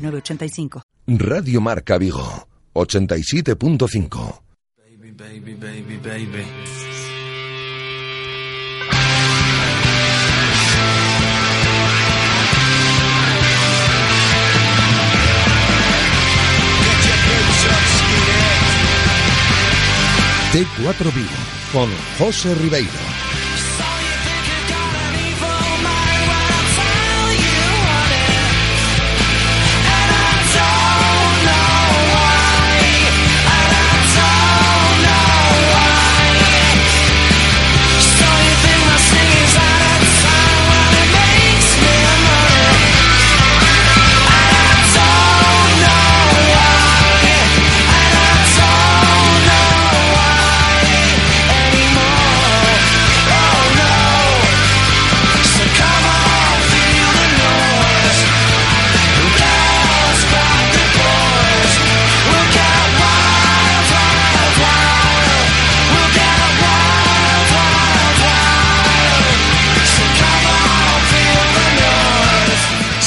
906985. Radio Marca Vigo 87.5. Baby, baby, baby, baby. T4 Vigo con José Ribeiro.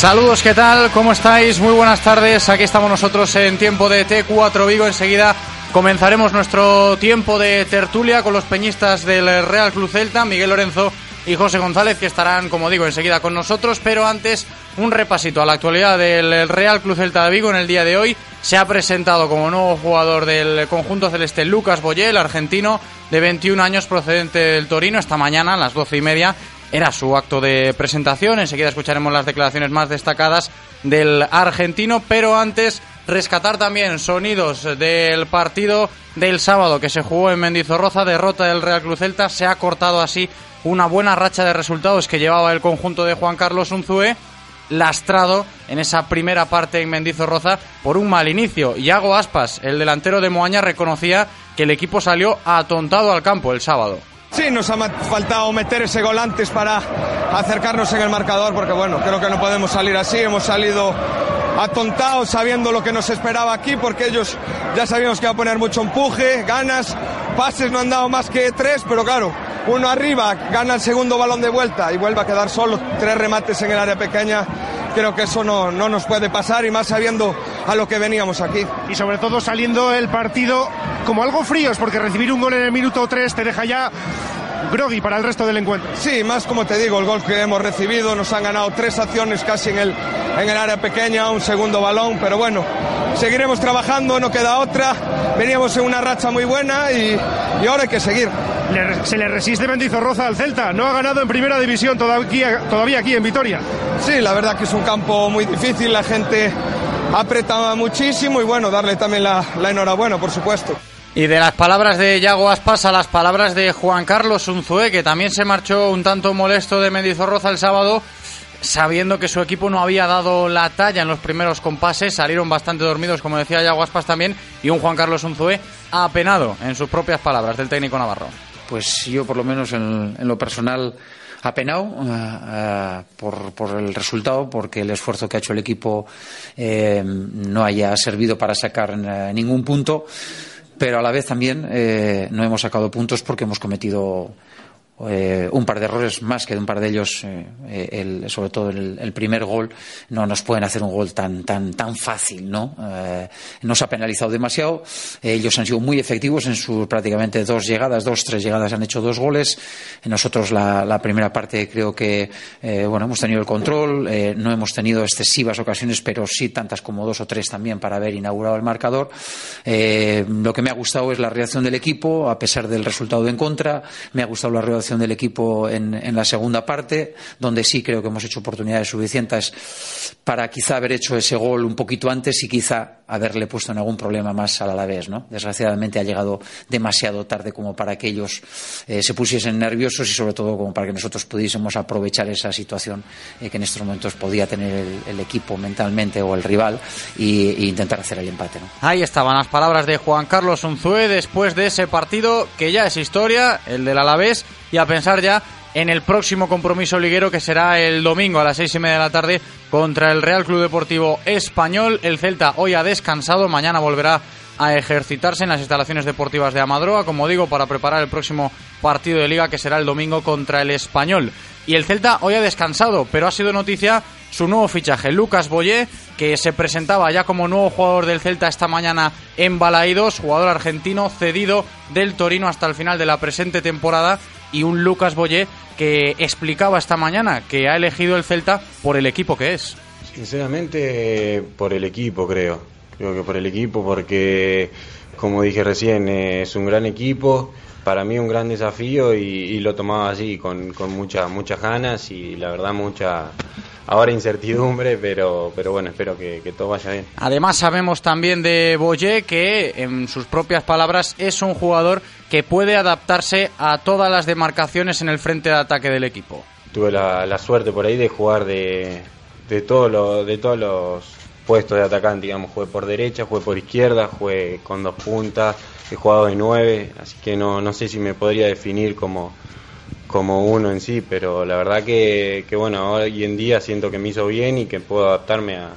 Saludos, ¿qué tal? ¿Cómo estáis? Muy buenas tardes. Aquí estamos nosotros en tiempo de T4 Vigo. Enseguida comenzaremos nuestro tiempo de tertulia con los peñistas del Real Club Celta, Miguel Lorenzo y José González, que estarán, como digo, enseguida con nosotros. Pero antes, un repasito a la actualidad del Real Club Celta de Vigo en el día de hoy. Se ha presentado como nuevo jugador del conjunto celeste Lucas Boyel, argentino de 21 años procedente del Torino. Esta mañana a las doce y media era su acto de presentación. Enseguida escucharemos las declaraciones más destacadas del argentino, pero antes rescatar también sonidos del partido del sábado que se jugó en Mendizorroza, derrota del Real Cruz Celta. Se ha cortado así una buena racha de resultados que llevaba el conjunto de Juan Carlos Unzué lastrado en esa primera parte en Mendizorroza por un mal inicio. Iago Aspas, el delantero de Moaña, reconocía que el equipo salió atontado al campo el sábado. Sí, nos ha faltado meter ese gol antes para acercarnos en el marcador, porque bueno, creo que no podemos salir así. Hemos salido atontados sabiendo lo que nos esperaba aquí, porque ellos ya sabíamos que iba a poner mucho empuje, ganas, pases no han dado más que tres, pero claro, uno arriba gana el segundo balón de vuelta y vuelve a quedar solo, tres remates en el área pequeña. Creo que eso no, no nos puede pasar y más sabiendo a lo que veníamos aquí. Y sobre todo saliendo el partido como algo fríos, porque recibir un gol en el minuto 3 te deja ya groggy para el resto del encuentro. Sí, más como te digo, el gol que hemos recibido, nos han ganado tres acciones casi en el, en el área pequeña, un segundo balón, pero bueno, seguiremos trabajando, no queda otra, veníamos en una racha muy buena y, y ahora hay que seguir. Le- se le resiste Mendizorroza al Celta, no ha ganado en primera división todavía, todavía aquí en Vitoria. Sí, la verdad que es un campo muy difícil, la gente aprieta muchísimo y bueno, darle también la, la enhorabuena, por supuesto. Y de las palabras de Yago Aspas a las palabras de Juan Carlos Unzué, que también se marchó un tanto molesto de Mendizorroza el sábado, sabiendo que su equipo no había dado la talla en los primeros compases, salieron bastante dormidos, como decía Yago Aspas también, y un Juan Carlos Unzué apenado, en sus propias palabras, del técnico navarro. Pues yo, por lo menos en, en lo personal, apenado eh, por, por el resultado, porque el esfuerzo que ha hecho el equipo eh, no haya servido para sacar eh, ningún punto, pero a la vez también eh, no hemos sacado puntos porque hemos cometido eh, un par de errores más que de un par de ellos, eh, eh, el- sobre todo el, primer gol, no nos pueden hacer un gol tan, tan, tan fácil, ¿no? Eh, nos ha penalizado demasiado, ellos han sido muy efectivos en sus prácticamente dos llegadas, dos, tres llegadas han hecho dos goles, nosotros la, la primera parte creo que, bueno, hemos tenido el control, no hemos tenido excesivas ocasiones, pero sí tantas como dos o tres también para haber inaugurado el marcador. Lo que me ha gustado es la reacción del equipo, a pesar del resultado en contra. Me ha gustado la reacción del equipo en, en la segunda parte, donde sí creo que hemos hecho oportunidades suficientes para quizá haber hecho ese gol un poquito antes y quizá haberle puesto en algún problema más al Alavés, ¿no? Desgraciadamente ha llegado demasiado tarde como para que ellos eh, se pusiesen nerviosos y sobre todo como para que nosotros pudiésemos aprovechar esa situación eh, que en estos momentos podía tener el, equipo mentalmente o el rival e intentar hacer el empate. Ahí estaban las palabras de Juan Carlos Unzué después de ese partido que ya es historia, el del Alavés, y a pensar ya en el próximo compromiso liguero que será el domingo a las seis y media de la tarde contra el Real Club Deportivo Español. El Celta hoy ha descansado, mañana volverá a ejercitarse en las instalaciones deportivas de Amadroa, como digo, para preparar el próximo partido de liga que será el domingo contra el Español. Y el Celta hoy ha descansado, pero ha sido noticia su nuevo fichaje, Lucas Boyé, que se presentaba ya como nuevo jugador del Celta esta mañana en Balaidos, jugador argentino cedido del Torino hasta el final de la presente temporada, y un Lucas Boyé que explicaba esta mañana que ha elegido el Celta por el equipo que es. Sinceramente, por el equipo, creo. Creo que por el equipo, porque, como dije recién, es un gran equipo. Para mí un gran desafío y, lo tomaba así, con, con muchas muchas ganas y la verdad mucha, ahora incertidumbre, pero, pero bueno, espero que, todo vaya bien. Además sabemos también de Boye que, en sus propias palabras, es un jugador que puede adaptarse a todas las demarcaciones en el frente de ataque del equipo. Tuve la, suerte por ahí de jugar de, de, todo de todos los puestos de atacante, digamos, jugué por derecha, jugué por izquierda, jugué con dos puntas, he jugado de nueve, así que no, no sé si me podría definir como como uno en sí, pero la verdad que, que, bueno, hoy en día siento que me hizo bien y que puedo adaptarme a,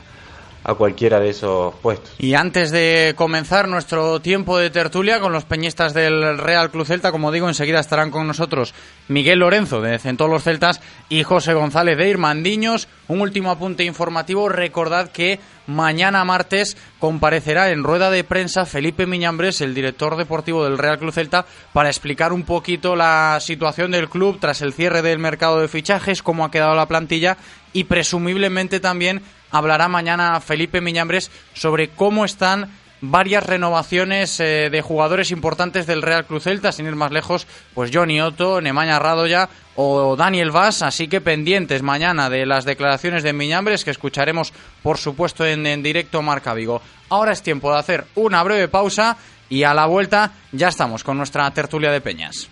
a cualquiera de esos puestos. Y antes de comenzar nuestro tiempo de tertulia con los peñistas del Real Club Celta, como digo, enseguida estarán con nosotros Miguel Lorenzo de Centó los Celtas y José González de Irmandiños. Un último apunte informativo, recordad que mañana martes comparecerá en rueda de prensa Felipe Miñambres, el director deportivo del Real Club Celta, para explicar un poquito la situación del club tras el cierre del mercado de fichajes, cómo ha quedado la plantilla y presumiblemente también hablará mañana Felipe Miñambres sobre cómo están varias renovaciones eh, de jugadores importantes del Real Cruz Celta, sin ir más lejos, pues Johnny Otto, Nemaña Radoya o Daniel Vaz, así que pendientes mañana de las declaraciones de Miñambres que escucharemos por supuesto en, en directo Marca Vigo. Ahora es tiempo de hacer una breve pausa y a la vuelta ya estamos con nuestra tertulia de peñas.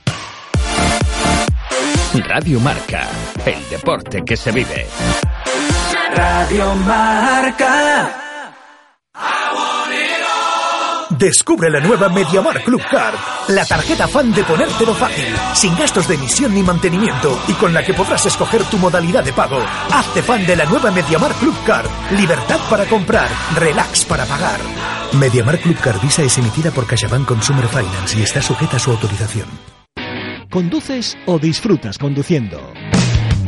Radio Marca, el deporte que se vive. Radio Marca. Descubre la nueva MediaMar Club Card, la tarjeta fan de ponértelo fácil, sin gastos de emisión ni mantenimiento y con la que podrás escoger tu modalidad de pago. Hazte fan de la nueva MediaMar Club Card, libertad para comprar, relax para pagar. MediaMar Club Card Visa es emitida por CaixaBank Consumer Finance y está sujeta a su autorización. ¿Conduces o disfrutas conduciendo?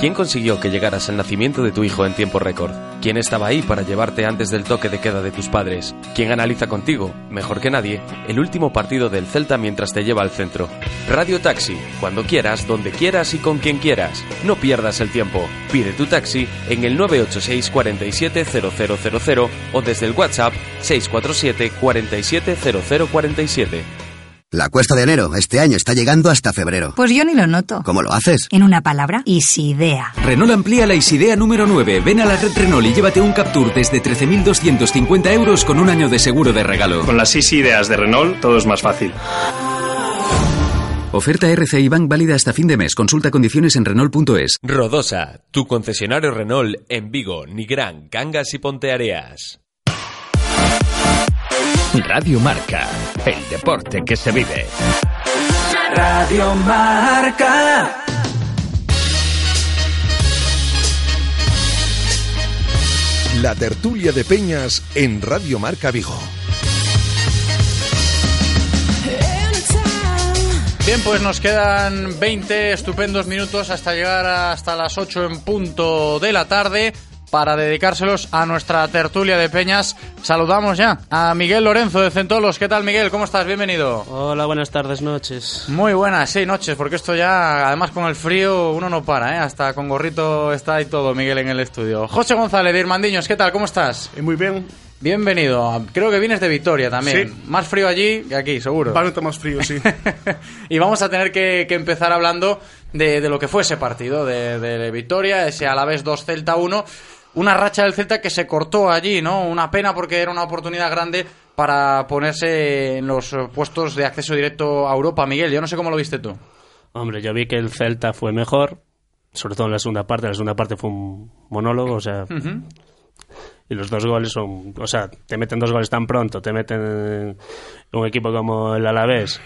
¿Quién consiguió que llegaras al nacimiento de tu hijo en tiempo récord? ¿Quién estaba ahí para llevarte antes del toque de queda de tus padres? ¿Quién analiza contigo, mejor que nadie, el último partido del Celta mientras te lleva al centro? Radio Taxi, cuando quieras, donde quieras y con quien quieras. No pierdas el tiempo. Pide tu taxi en el 986 47 o desde el WhatsApp 647 47 0047. La cuesta de enero este año está llegando hasta febrero. Pues yo ni lo noto. ¿Cómo lo haces? En una palabra, Isidea. Renault amplía la Isidea número 9. Ven a la red Renault y llévate un Captur desde 13.250 euros con un año de seguro de regalo. Con las Isideas de Renault todo es más fácil. Oferta RCI Bank válida hasta fin de mes. Consulta condiciones en Renault.es. Rodosa, tu concesionario Renault en Vigo, Nigrán, Cangas y Ponteareas. Radio Marca, el deporte que se vive. Radio Marca. La tertulia de Peñas en Radio Marca Vigo. Bien, pues nos quedan 20 estupendos minutos hasta llegar hasta las 8 en punto de la tarde para dedicárselos a nuestra tertulia de peñas. Saludamos ya a Miguel Lorenzo de Centolos. ¿Qué tal, Miguel? ¿Cómo estás? Bienvenido. Hola, buenas tardes, noches. Muy buenas, sí, noches, porque esto ya, además con el frío, uno no para, ¿eh? Hasta con gorrito está y todo, Miguel, en el estudio. José González de Irmandiños, ¿qué tal? ¿Cómo estás? Muy bien. Bienvenido. Creo que vienes de Victoria también. Sí. Más frío allí que aquí, seguro. Bastante más frío, sí. y vamos a tener que, que empezar hablando de, de, lo que fue ese partido de, de Victoria, ese Alavés 2 Celta 1. Una racha del Celta que se cortó allí, ¿no? Una pena porque era una oportunidad grande para ponerse en los puestos de acceso directo a Europa. Miguel, yo no sé cómo lo viste tú. Hombre, yo vi que el Celta fue mejor, sobre todo en la segunda parte. La segunda parte fue un monólogo, o sea. Uh -huh. Y los dos goles son. O sea, te meten dos goles tan pronto, te meten un equipo como el Alavés,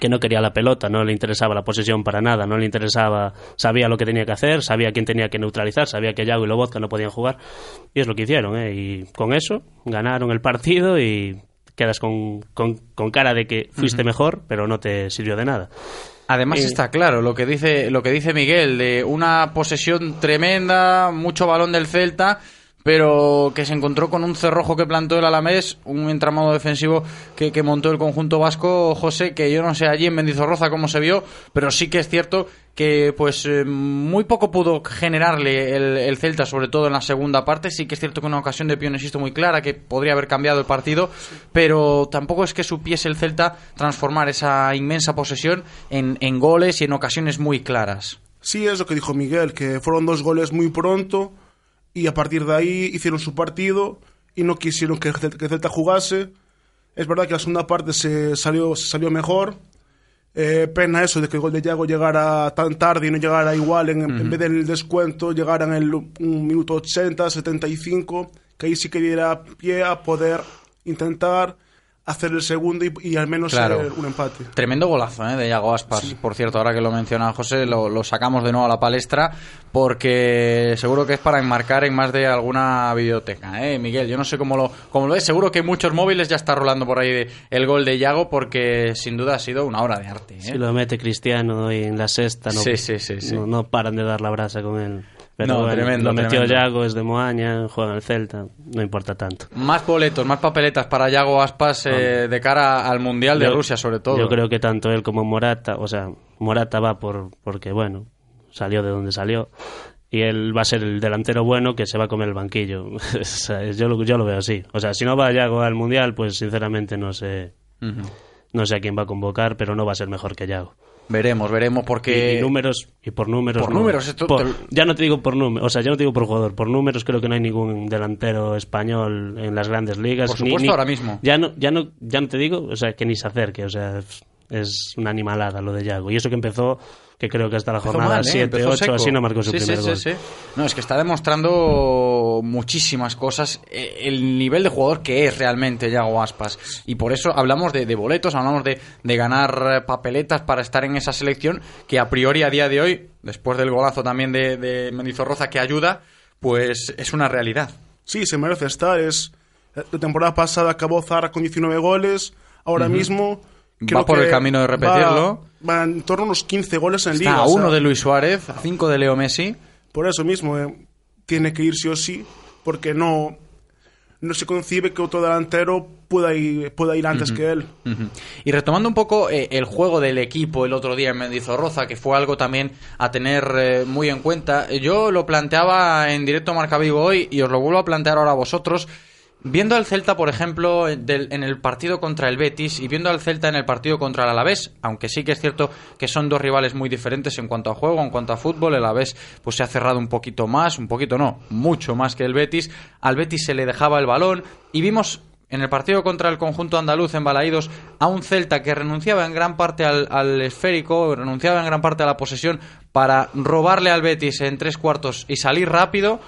que no quería la pelota, no le interesaba la posesión para nada, no le interesaba, sabía lo que tenía que hacer, sabía quién tenía que neutralizar, sabía que Yago y Lobotka no podían jugar, y es lo que hicieron, ¿eh? Y con eso ganaron el partido y quedas con, con, con cara de que fuiste uh -huh. mejor, pero no te sirvió de nada. Además Eh, está claro lo que dice lo que dice Miguel de una posesión tremenda, mucho balón del Celta, pero que se encontró con un cerrojo que plantó el Alamés, un entramado defensivo que, montó el conjunto vasco, José, que yo no sé allí en Mendizorroza cómo se vio, pero sí que es cierto que pues eh, muy poco pudo generarle el, el, Celta, sobre todo en la segunda parte, sí que es cierto que una ocasión de Pionesisto muy clara, que podría haber cambiado el partido, pero tampoco es que supiese el Celta transformar esa inmensa posesión en, en goles y en ocasiones muy claras. Sí, es lo que dijo Miguel, que fueron dos goles muy pronto, y a partir de ahí hicieron su partido y no quisieron que, que Celta jugase. Es verdad que la segunda parte se salió, se salió mejor. Eh, pena eso de que el gol de Yago llegara tan tarde y no llegara igual, en, uh -huh. en vez del descuento, llegara en el un minuto 80, 75, que ahí sí que diera pie a poder intentar hacer el segundo y, y al menos claro. un empate. Tremendo golazo ¿eh? de Iago Aspas, sí. por cierto, ahora que lo menciona José, lo, lo, sacamos de nuevo a la palestra porque seguro que es para enmarcar en más de alguna biblioteca. ¿eh? Miguel, yo no sé cómo lo, cómo lo es, seguro que muchos móviles ya está rolando por ahí de, el gol de Iago porque sin duda ha sido una obra de arte. ¿eh? Si lo mete Cristiano y en la sexta, no, sí, sí, sí, no, no paran de dar la brasa con él. Pero no, bueno, tremendo, lo metió tremendo. Yago, es de Moaña, juega en el Celta, no importa tanto. Más boletos, más papeletas para Yago Aspas eh, de cara al Mundial de yo, Rusia, sobre todo. Yo creo que tanto él como Morata, o sea, Morata va por porque, bueno, salió de donde salió. Y él va a ser el delantero bueno que se va a comer el banquillo. yo, lo, yo lo veo así. O sea, si no va Yago al Mundial, pues sinceramente no sé, uh -huh. no sé a quién va a convocar, pero no va a ser mejor que Yago. Veremos, veremos, porque... Y, y, números, y por números... Por no. números, esto... Por, ya no te digo por números, o sea, ya no te digo por jugador, por números creo que no hay ningún delantero español en las grandes ligas. Por supuesto, ni, ni, ahora mismo. Ya no, ya, no, ya no te digo, o sea, que ni se acerque, o sea, es una animalada lo de Yago. Y eso que empezó, que creo que hasta la jornada 7, 8, seco. así no marcó su sí, primer sí, gol. Sí, sí. No, es que está demostrando muchísimas cosas eh, el nivel de jugador que es realmente Yago Aspas. Y por eso hablamos de, de boletos, hablamos de, de, ganar papeletas para estar en esa selección que a priori a día de hoy, después del golazo también de, de Mendizorroza que ayuda, pues es una realidad. Sí, se merece estar. Es, la temporada pasada acabó Zara con 19 goles, ahora uh -huh. mismo... va por el camino de repetirlo. Va, va, en torno a unos 15 goles en Está liga. A uno o sea, de Luis Suárez, a cinco de Leo Messi. Por eso mismo, eh, tiene que ir sí o sí, porque no, no se concibe que otro delantero pueda ir, pueda ir antes uh -huh. que él. Uh -huh. Y retomando un poco eh, el juego del equipo el otro día en Mendizorroza, que fue algo también a tener eh, muy en cuenta, yo lo planteaba en directo a Marca Vigo hoy y os lo vuelvo a plantear ahora a vosotros. Viendo al Celta, por ejemplo, en el partido contra el Betis y viendo al Celta en el partido contra el Alavés, aunque sí que es cierto que son dos rivales muy diferentes en cuanto a juego, en cuanto a fútbol, el Alavés pues se ha cerrado un poquito más, un poquito no, mucho más que el Betis, al Betis se le dejaba el balón y vimos en el partido contra el conjunto andaluz en Balaídos a un Celta que renunciaba en gran parte al, al, esférico, renunciaba en gran parte a la posesión para robarle al Betis en tres cuartos y salir rápido.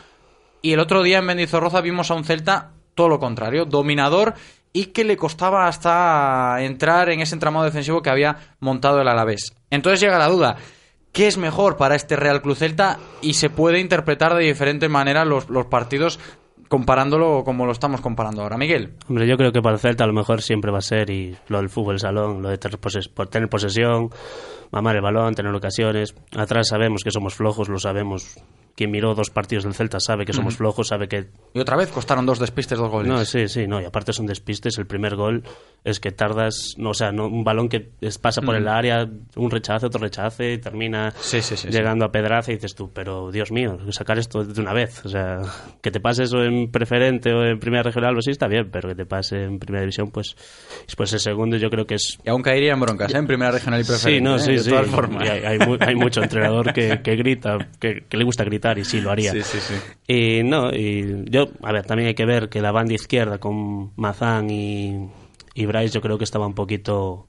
Y el otro día en Mendizorroza vimos a un Celta todo lo contrario, dominador y que le costaba hasta entrar en ese entramado defensivo que había montado el Alavés. Entonces llega la duda, ¿qué es mejor para este Real Club Celta? Y se puede interpretar de diferentes maneras los, partidos comparándolo como lo estamos comparando ahora. Miguel. Hombre, yo creo que para el Celta a lo mejor siempre va a ser y lo del fútbol salón, lo de tener, poses tener posesión, mamar el balón, tener ocasiones. Atrás sabemos que somos flojos, lo sabemos quien miró dos partidos del Celta sabe que somos Ujú. flojos, sabe que Y otra vez costaron dos despistes, dos goles. no, sí, sí, no, y aparte son despistes. El primer gol es que tardas, no, o sea, no, un balón que es- pasa por Mm. el área, un rechace, otro rechace, y termina Sí, sí, sí, llegando a Pedraza y dices tú, pero Dios mío, sacar esto de una vez. O sea, que te pase eso en preferente o en primera regional, pues sí está bien, pero que te pase en primera división, pues después el segundo yo creo que es Y aún caería en broncas, ¿eh? En primera regional y preferente. Sí, no, ¿eh? sí, De sí. todas formas. Hay, hay hay mucho entrenador que, que grita, que, que le gusta gritar y sí, lo haría. Sí, sí, sí. Y no, y yo, a ver, también hay que ver que la banda izquierda con Mazán y, y Bryce yo creo que estaba un poquito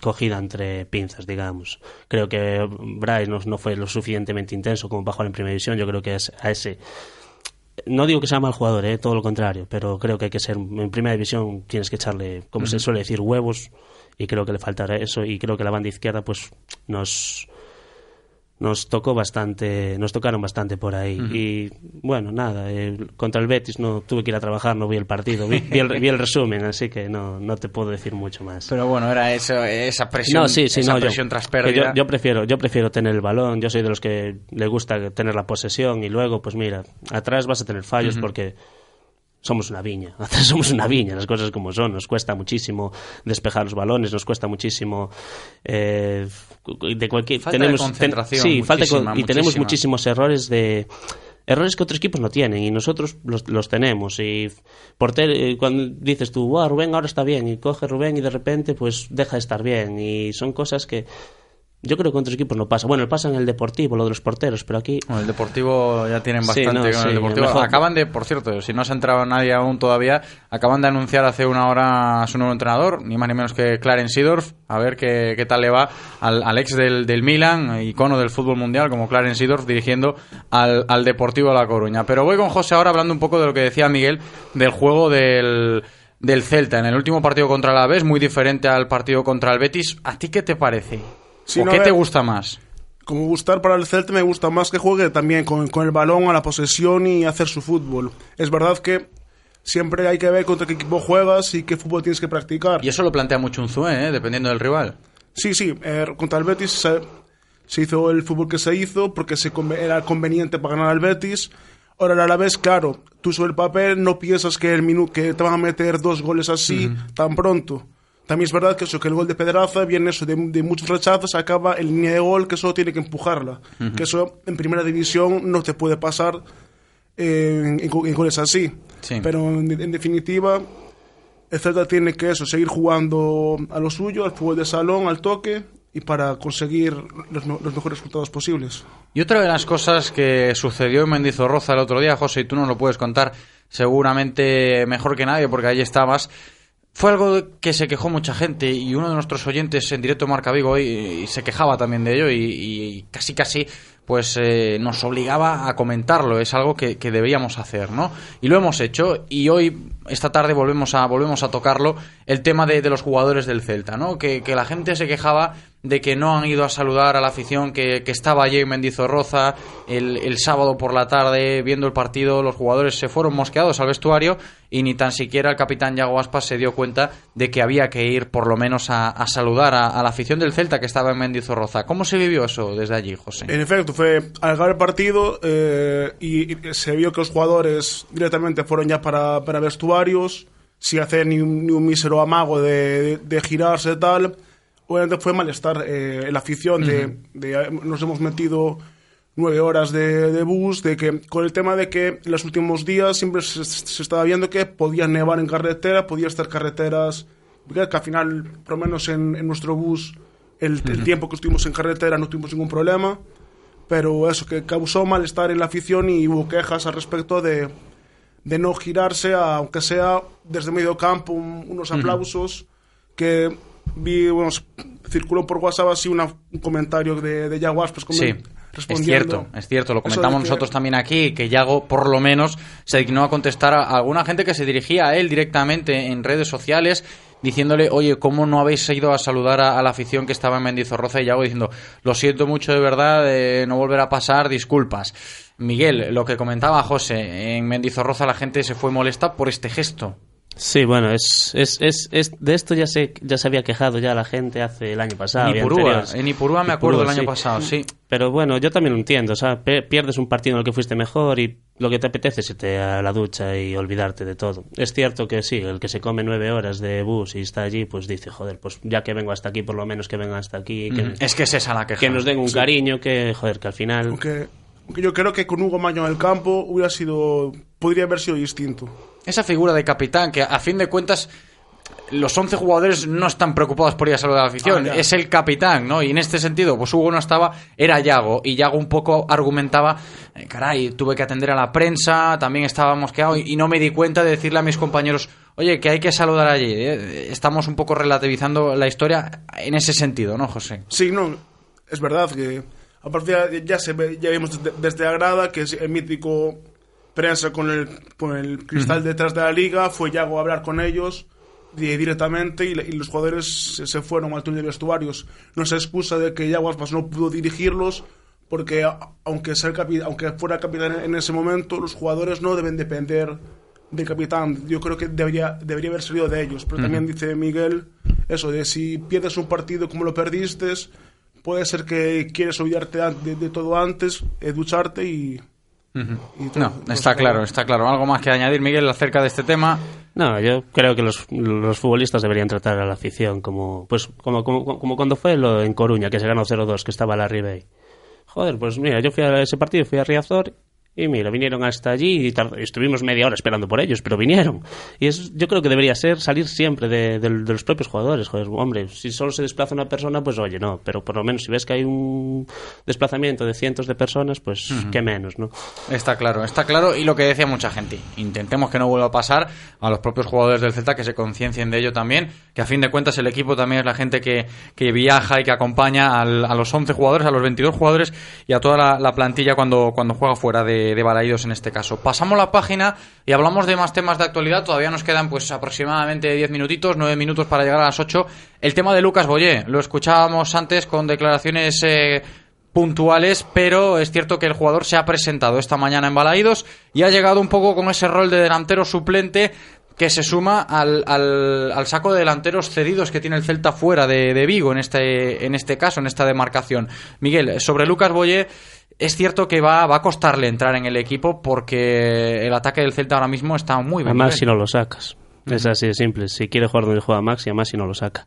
cogida entre pinzas, digamos. Creo que Bryce no, no fue lo suficientemente intenso como para jugar en primera división. Yo creo que es a ese. No digo que sea mal jugador, eh, todo lo contrario, pero creo que hay que ser. En primera división tienes que echarle, como se suele decir, huevos, y creo que le faltará eso. Y creo que la banda izquierda, pues, nos. Nos tocó bastante, nos tocaron bastante por ahí. Y bueno, nada, eh, contra el Betis no tuve que ir a trabajar, no vi el partido, vi, vi el, vi el resumen, así que no, no te puedo decir mucho más. Pero bueno, era eso, esa presión, No, sí, sí, esa no, yo- presión tras que pérdida. Yo, yo prefiero, yo prefiero tener el balón. Yo soy de los que le gusta tener la posesión y luego, pues mira, atrás vas a tener fallos porque somos una viña. Somos una viña, las cosas como son. Nos cuesta muchísimo despejar los balones, nos cuesta muchísimo eh, de cualquier Falta de concentración, sí, falta con- muchísima, y tenemos muchísimos errores de errores que otros equipos no tienen y nosotros los, los tenemos y porter, eh, cuando dices tú "Buah, Rubén ahora está bien y coge Rubén y de repente pues deja de estar bien y son cosas que yo creo que con otros equipos no pasa bueno pasa en el deportivo lo de los porteros pero aquí Bueno, el Deportivo ya tienen Sí, bastante no, con el Deportivo. mejor- Acaban de, por cierto, si no se ha entrado nadie aún todavía, acaban de anunciar hace una hora a su nuevo entrenador, ni más ni menos que Clarence Seedorf, a ver qué, qué tal le va al, al ex del, del Milan, icono del fútbol mundial, como Clarence Seedorf, dirigiendo al, al Deportivo de La Coruña. Pero voy con José ahora hablando un poco de lo que decía Miguel del juego del, del Celta. En el último partido contra el Alavés, muy diferente al partido contra el Betis. ¿A ti qué te parece? Sí, ¿O no, qué a te gusta más? Como gustar para el Celta me gusta más que juegue también con, con el balón a la posesión y hacer su fútbol. Es verdad que siempre hay que ver contra qué equipo juegas y qué fútbol tienes que practicar. Y eso lo plantea mucho un Zue, ¿eh? dependiendo del rival. Sí, sí, eh, contra el Betis se, se hizo el fútbol que se hizo porque se era conveniente para ganar al Betis. Ahora el Alavés, claro, tú sobre el papel no piensas que, el minu que te van a meter dos goles así Ujú. tan pronto. También es verdad que eso, que el gol de Pedraza viene eso de, de muchos rechazos, acaba en línea de gol que solo tiene que empujarla. Que eso en primera división no te puede pasar en, en go- en goles así. Sí. Pero en, en definitiva, el Celta tiene que eso, seguir jugando a lo suyo, al fútbol de salón, al toque, y para conseguir los, me- los mejores resultados posibles. Y otra de las cosas que sucedió en Mendizorroza el otro día, José, y tú nos lo puedes contar seguramente mejor que nadie porque allí estabas, fue algo que se quejó mucha gente y uno de nuestros oyentes en directo Marca Vigo hoy se quejaba también de ello y, y casi casi pues eh, nos obligaba a comentarlo, es algo que, que deberíamos hacer, ¿no? Y lo hemos hecho y hoy, esta tarde, volvemos a, volvemos a tocarlo, el tema de, de los jugadores del Celta, ¿no? Que, que la gente se quejaba de que no han ido a saludar a la afición que, que estaba allí en Mendizorroza el, el sábado por la tarde viendo el partido, los jugadores se fueron mosqueados al vestuario y ni tan siquiera el capitán Yago Aspas se dio cuenta de que había que ir por lo menos a, a saludar a, la afición del Celta que estaba en Mendizorroza. ¿Cómo se vivió eso desde allí, José? En efecto, fue al acabar el partido eh, y, se vio que los jugadores directamente fueron ya para, para vestuarios, sin hacer ni un, ni un mísero amago de, de, de girarse tal. Obviamente fue malestar eh, la afición de, de, eh, nos hemos metido nueve horas de, de bus, de que con el tema de que en los últimos días siempre se, se estaba viendo que podía nevar en carretera, podía estar carreteras, que al final, por lo menos en, en nuestro bus, el, tiempo que estuvimos en carretera no tuvimos ningún problema, pero eso que causó malestar en la afición y hubo quejas al respecto de, de no girarse, a- aunque sea desde medio campo, un- unos aplausos que vi, bueno, circuló por WhatsApp así una- un comentario de, de Yaguas, pues como Sí, es cierto, es cierto, lo comentamos que- nosotros también aquí, que Yago por lo menos se dignó a contestar a alguna gente que se dirigía a él directamente en redes sociales diciéndole, oye, ¿cómo no habéis ido a saludar a, a la afición que estaba en Mendizorroza? Y Yago diciendo, lo siento mucho de verdad, eh, no volverá a pasar, disculpas. Miguel, lo que comentaba José, en Mendizorroza la gente se fue molesta por este gesto. Sí, bueno, es, es, es, es- de esto ya se, ya se había quejado ya la gente hace el año pasado. En Ipurúa, en Ipurúa me acuerdo Ipurúa, del año sí. pasado, sí. Pero bueno, yo también lo entiendo, o sea, pierdes un partido en el que fuiste mejor y lo que te apetece es irte a la ducha y olvidarte de todo. Es cierto que sí, el que se come nueve horas de bus y está allí, pues dice, joder, pues ya que vengo hasta aquí, por lo menos que vengan hasta aquí. Que, Mm, Es que es esa la queja. que nos den un Sí. cariño, que, joder, que al final... Aunque, aunque yo creo que con Hugo Maño en el campo hubiera sido. podría haber sido distinto. Esa figura de capitán que a fin de cuentas los 11 jugadores no están preocupados por ir a saludar a la afición, Ah, es el capitán, ¿no? Y en este sentido, pues Hugo no estaba, era Yago, y Yago un poco argumentaba, eh, caray, tuve que atender a la prensa, también estaba mosqueado, y, y no me di cuenta de decirle a mis compañeros, oye, que hay que saludar allí. ¿eh? Estamos un poco relativizando la historia en ese sentido, ¿no, José? Sí, no, es verdad que a partir de ya se ve, ya vimos desde, desde la grada que es el mítico prensa con el, con el cristal detrás de la liga, fue Yago a hablar con ellos di- directamente y, los jugadores se, se fueron al túnel de vestuarios. No se excusa de que Yago Aspas no pudo dirigirlos porque aunque, sea el aunque fuera capitán en ese momento, los jugadores no deben depender del capitán. Yo creo que debería, debería haber salido de ellos. Pero también dice Miguel eso de si pierdes un partido como lo perdiste, puede ser que quieres olvidarte de todo antes, eh, ducharte y... No, está claro, está claro. ¿Algo más que añadir, Miguel, acerca de este tema? No, yo creo que los, los futbolistas deberían tratar a la afición como pues como, como, como cuando fue lo en Coruña, que se ganó 0-2, que estaba la Ribey. Joder, pues mira, yo fui a ese partido, fui a Riazor y mira, vinieron hasta allí y estuvimos media hora esperando por ellos, pero vinieron. Y es, yo creo que debería ser salir siempre de, de- de los propios jugadores. Joder, hombre, si solo se desplaza una persona, pues oye, no, pero por lo menos si ves que hay un desplazamiento de cientos de personas, pues Ujú. qué menos, ¿no? Está claro, está claro. Y lo que decía mucha gente, intentemos que no vuelva a pasar a los propios jugadores del Celta que se conciencien de ello también, que a fin de cuentas el equipo también es la gente que, que viaja y que acompaña al- a los 11 jugadores, a los 22 jugadores y a toda la, la plantilla cuando, cuando juega fuera de, de Balaídos en este caso. Pasamos la página y hablamos de más temas de actualidad. Todavía nos quedan pues aproximadamente 10 minutitos, 9 minutos para llegar a las 8. El tema de Lucas Boyé, lo escuchábamos antes con declaraciones... eh, puntuales, pero es cierto que el jugador se ha presentado esta mañana en Balaídos y ha llegado un poco con ese rol de delantero suplente que se suma al, al, al saco de delanteros cedidos que tiene el Celta fuera de, de Vigo en este, en este caso, en esta demarcación. Miguel, sobre Lucas Boye, es cierto que va, va a costarle entrar en el equipo porque el ataque del Celta ahora mismo está muy bien. Maxi no lo sacas. Es así de simple. Si quiere jugar donde juega Maxi, a Maxi no lo saca.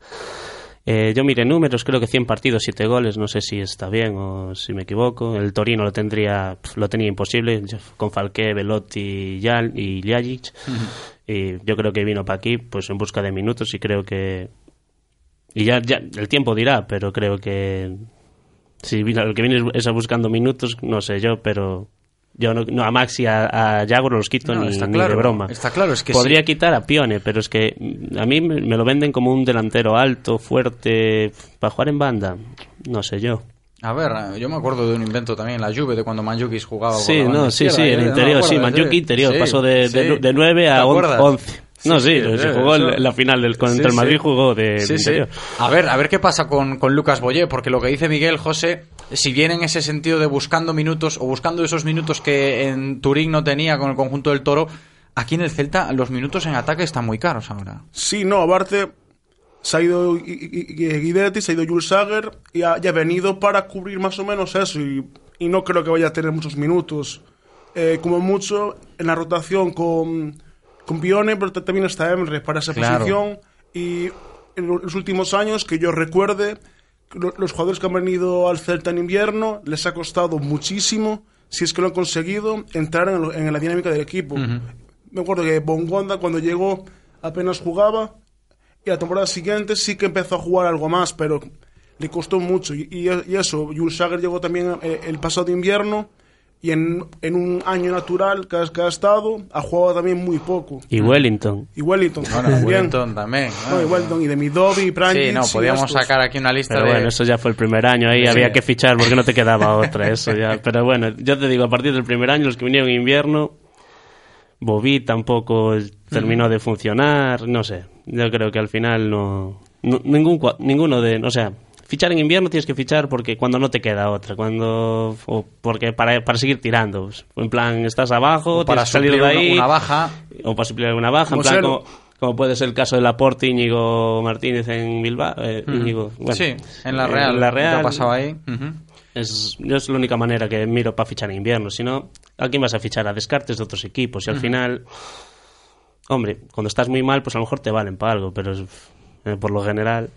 Eh, yo miré números, creo que 100 partidos, 7 goles, no sé si está bien o si me equivoco. El Torino lo tendría lo tenía imposible con Falque, Velotti Yal y Ljajic. Y yo creo que vino para aquí pues en busca de minutos y creo que y ya, ya el tiempo dirá, pero creo que si el que viene es a buscando minutos, no sé yo, pero yo no, no, a Maxi a, a Yago no los quito No, ni, está ni claro, de broma. está claro, es que Podría sí. quitar a Pione, pero es que a mí me lo venden como un delantero alto, fuerte, para jugar en banda. No sé yo. A ver, yo me acuerdo de un invento también en la Juve de cuando Manjukis jugaba Sí, no, sí, sí, ¿eh? me interior, sí, Manjuki interior, pasó de, de, sí. de 9 a ¿Te 11. No, sí, sí, se eso. jugó la final del, contra Sí, el Madrid, sí. jugó de, Sí, sí. A ver, a ver qué pasa con, con Lucas Boyé, porque lo que dice Miguel José, si viene en ese sentido de buscando minutos o buscando esos minutos que en Turín no tenía con el conjunto del Toro, aquí en el Celta los minutos en ataque están muy caros ahora. Sí, no, aparte se ha ido Gui- Gui- Gui- Guidetti, se ha ido Jules Sager y ha, y ha venido para cubrir más o menos eso y, y no creo que vaya a tener muchos minutos. Eh, como mucho en la rotación con, con Pione, pero ta- también está Emre para esa Claro. posición y en lo- los últimos años que yo recuerde, lo- los jugadores que han venido al Celta en invierno les ha costado muchísimo, si es que lo han conseguido, entrar en, lo- en la dinámica del equipo. Me acuerdo que Bongonda cuando llegó apenas jugaba y la temporada siguiente sí que empezó a jugar algo más, pero le costó mucho. Y, y- y eso, Jules Sager llegó también eh, el pasado invierno y en, en un año natural que ha, que ha estado ha jugado también muy poco. Y Wellington. Y Wellington Bueno, también. Wellington también. No, y Wellington y de Midovi, Pranjic Sí, no, y podíamos sacar aquí una lista Pero de... bueno, eso ya fue el primer año, ahí Sí. había que fichar porque no te quedaba otra, eso ya. Pero bueno, yo te digo, a partir del primer año, los que vinieron en invierno, Bobby tampoco terminó de funcionar, no sé. Yo creo que al final no, no- ningún ninguno de, o sea, fichar en invierno tienes que fichar porque cuando no te queda otra, cuando o porque para, para seguir tirando, pues, en plan estás abajo, O para tienes salir de una- ahí una baja. o para suplir alguna baja, en plan como como puede ser el caso de Laporte, Íñigo Martínez en Bilbao. eh, Ujú. Íñigo, bueno, Sí, en la Real, en la lo que Real ha pasado ahí. Ujú. es, yo es la única manera que miro para fichar en invierno. Si no, ¿a quién vas a fichar? A descartes de otros equipos. Y al final, hombre, cuando estás muy mal, pues a lo mejor te valen para algo, pero es- eh, por lo general.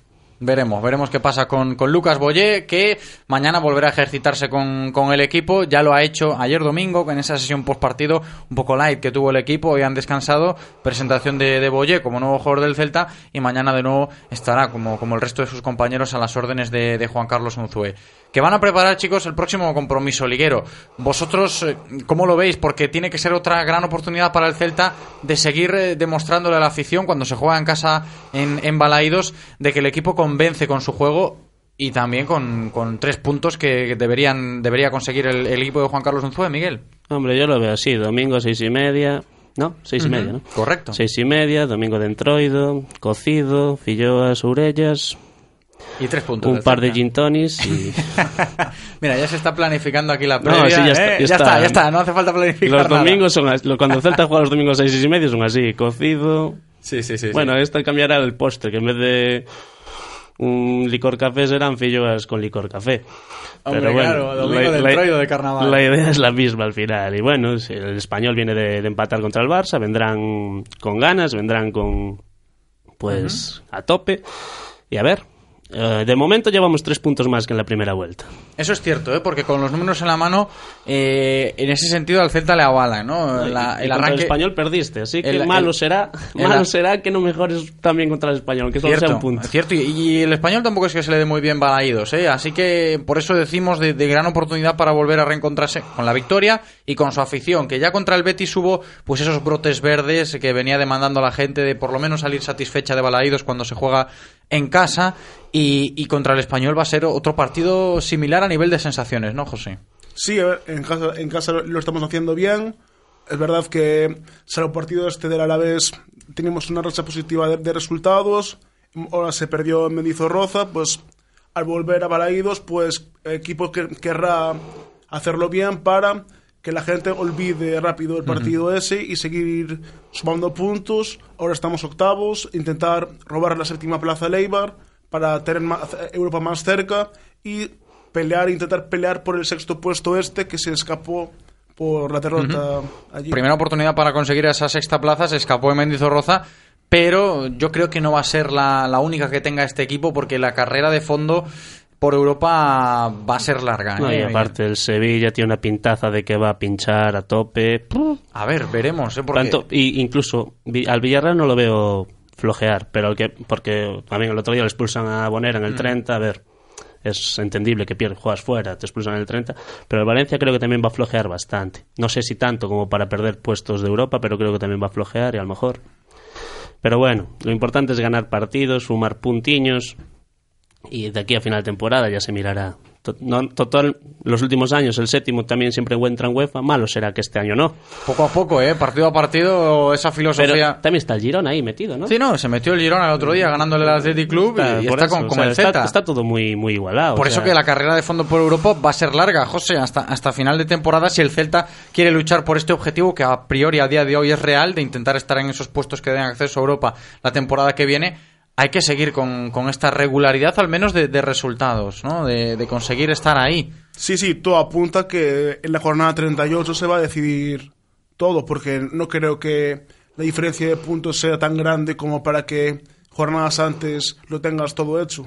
Veremos, veremos qué pasa con, con Lucas Boyé, que mañana volverá a ejercitarse con, con el equipo. Ya lo ha hecho ayer domingo, en esa sesión post partido, un poco light que tuvo el equipo. Hoy han descansado. Presentación de, de Boyé como nuevo jugador del Celta. Y mañana de nuevo estará, como, como el resto de sus compañeros, a las órdenes de, Juan Carlos Unzué. Que van a preparar, chicos, el próximo compromiso liguero. Vosotros, eh, ¿cómo lo veis? Porque tiene que ser otra gran oportunidad para el Celta de seguir eh, demostrándole a la afición cuando se juega en casa en, en Balaídos de que el equipo convence con su juego y también con, con tres puntos que deberían debería conseguir el, el equipo de Juan Carlos Unzué, Miguel. Hombre, yo lo veo así: domingo seis y media. No, seis y media, ¿no? Correcto. Seis y media, domingo de entroido, cocido, filloas, orellas. Y tres puntos. Un del par de Celta. gin tonics y. Mira, ya se está planificando aquí la No, previa. sí, ya está, ¿eh? ya ya está. ya está, no hace falta planificar Los nada. domingos son. Cuando el Celta juega los domingos seis y media son así: cocido. Sí, sí, sí. Bueno, esto cambiará el postre, que en vez de un licor café serán filloas con licor café. Hombre, Pero bueno, claro, domingo del entroido de carnaval. La idea es la misma al final. Y bueno, si el español viene de, de empatar contra el Barça, vendrán con ganas, vendrán con pues a tope. Y a ver, eh, de momento llevamos tres puntos más que en la primera vuelta. Eso es cierto, ¿eh? porque con los números en la mano, eh, en ese sentido al Celta le avala, ¿no? La- Y el contra arranque... el español perdiste, así que el- malo el- será, malo será que no mejores también contra el español, aunque solo sea un punto. cierto. Y, y el español tampoco es que se le dé muy bien balaídos, ¿eh? Así que por eso decimos de, de gran oportunidad para volver a reencontrarse con la victoria y con su afición, que ya contra el Betis hubo pues esos brotes verdes que venía demandando la gente de por lo menos salir satisfecha de balaídos cuando se juega en casa y, y contra el español va a ser otro partido similar a nivel de sensaciones, ¿no, José? Sí, en casa, en casa lo- estamos haciendo bien. Es verdad que, salvo partido este del Alavés, teníamos una racha positiva de, resultados. Ahora se perdió en Mendizorroza, pues al volver a Balaídos, pues equipo que, querrá hacerlo bien para que la gente olvide rápido el partido ese y seguir sumando puntos. Ahora estamos octavos, intentar robar la séptima plaza a Leibar para tener más- Europa más cerca y pelear, intentar pelear por el sexto puesto este que se escapó por la derrota allí. Primera oportunidad para conseguir esa sexta plaza, se escapó en Mendizorroza, pero yo creo que no va a ser la, la única que tenga este equipo porque la carrera de fondo por Europa va a ser larga. No, ¿eh? y aparte el Sevilla tiene una pintaza de que va a pinchar a tope. A ver, veremos, ¿eh? Porque- Tanto, y incluso al Villarreal no lo veo flojear, pero al que, porque también el otro día le expulsan a Bonera en el Mm. 30, a ver, es entendible que pierdes, juegas fuera, te expulsan en el 30, pero el Valencia creo que también va a flojear bastante. No sé si tanto como para perder puestos de Europa, pero creo que también va a flojear y a lo mejor. Pero bueno, lo importante es ganar partidos, sumar puntiños y de aquí a final de temporada ya se mirará. No, total, los últimos años el séptimo también siempre encuentra en UEFA, malo será que este año no. Poco a poco, ¿eh? Partido a partido, esa filosofía... Pero también está el Girona ahí metido, ¿no? Sí, no, se metió el Girona el otro día ganándole al Athletic Club y, y está eso, con, o con sea, el está- Celta. Está, todo muy, muy igualado. Por o eso que la carrera de fondo por Europa va a ser larga, José, hasta, hasta final de temporada si el Celta quiere luchar por este objetivo que a priori a día de hoy es real, de intentar estar en esos puestos que den acceso a Europa la temporada que viene. Hay que seguir con, con esta regularidad, al menos de, de resultados, ¿no? De, de conseguir estar ahí. Sí, sí, todo apunta que en la jornada 38 se va a decidir todo, porque no creo que la diferencia de puntos sea tan grande como para que jornadas antes lo tengas todo hecho.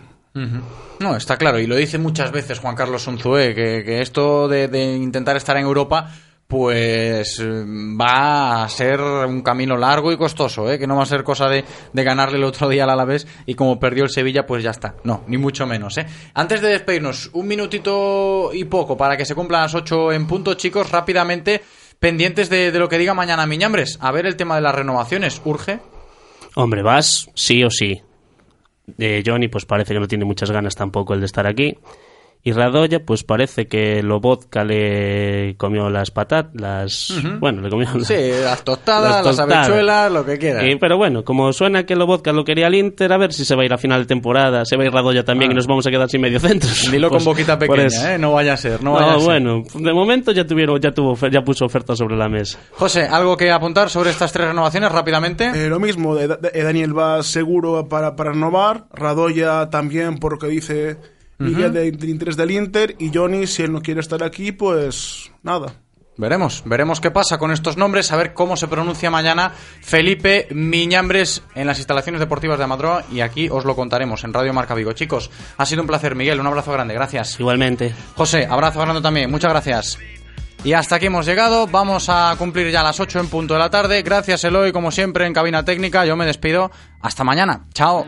No, está claro, y lo dice muchas veces Juan Carlos Unzué, que, que esto de, de intentar estar en Europa, pues eh, va a ser un camino largo y costoso, ¿eh? que no va a ser cosa de, de ganarle el otro día al Alavés y como perdió el Sevilla, pues ya está. No, ni mucho menos. ¿eh? Antes de despedirnos, un minutito y poco para que se cumplan las 8 en punto, chicos, rápidamente, pendientes de, de lo que diga mañana Miñambres. A ver el tema de las renovaciones, ¿urge? Hombre, vas sí o sí. De Johnny, pues parece que no tiene muchas ganas tampoco el de estar aquí. Y Radoya, pues parece que Lobotka le comió las patatas, las... Ujú. Bueno, le comió Sí, las tostadas, las, tostadas. habichuelas, lo que quiera. Eh, pero bueno, como suena que Lobotka lo quería al Inter, a ver si se va a ir a final de temporada, se va a ir Radoya también Ah. y nos vamos a quedar sin mediocentros. Dilo Pues, con boquita pequeña, eso. ¿eh? No vaya a ser, no No, vaya a ser. bueno, de momento ya tuvieron, ya tuvo, ya puso oferta sobre la mesa. José, ¿algo que apuntar sobre estas tres renovaciones rápidamente? Eh, lo mismo, Da- Daniel va seguro para, para renovar, Radoya también por lo dice Miguel Ujú. de- del interés del Inter y Johnny si él no quiere estar aquí, pues nada. Veremos, veremos qué pasa con estos nombres, a ver cómo se pronuncia mañana Felipe Miñambres en las instalaciones deportivas de Amadroa y aquí os lo contaremos en Radio Marca Vigo. Chicos, ha sido un placer, Miguel, un abrazo grande, gracias. Igualmente. José, abrazo grande también, muchas gracias. Y hasta aquí hemos llegado, vamos a cumplir ya las 8 en punto de la tarde. Gracias Eloy, como siempre, en cabina técnica. Yo me despido. Hasta mañana. Chao.